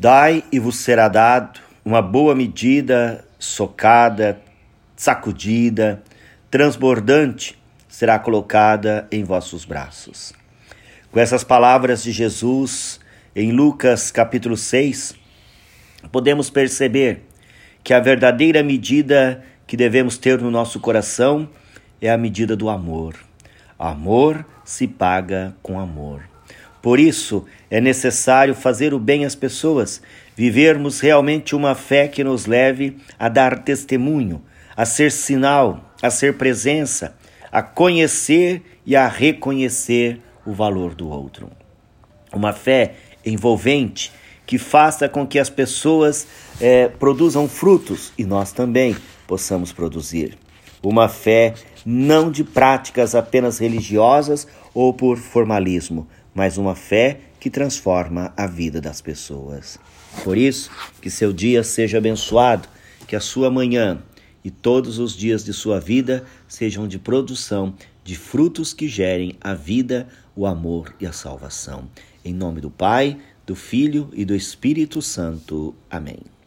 Dai e vos será dado uma boa medida, socada, sacudida, transbordante, será colocada em vossos braços. Com essas palavras de Jesus em Lucas capítulo 6, podemos perceber que a verdadeira medida que devemos ter no nosso coração é a medida do amor. Amor se paga com amor. Por isso, é necessário fazer o bem às pessoas, vivermos realmente uma fé que nos leve a dar testemunho, a ser sinal, a ser presença, a conhecer e a reconhecer o valor do outro. Uma fé envolvente que faça com que as pessoas é, produzam frutos e nós também possamos produzir. Uma fé não de práticas apenas religiosas ou por formalismo, mas uma fé que transforma a vida das pessoas. Por isso, que seu dia seja abençoado, que a sua manhã e todos os dias de sua vida sejam de produção de frutos que gerem a vida, o amor e a salvação. Em nome do Pai, do Filho e do Espírito Santo. Amém.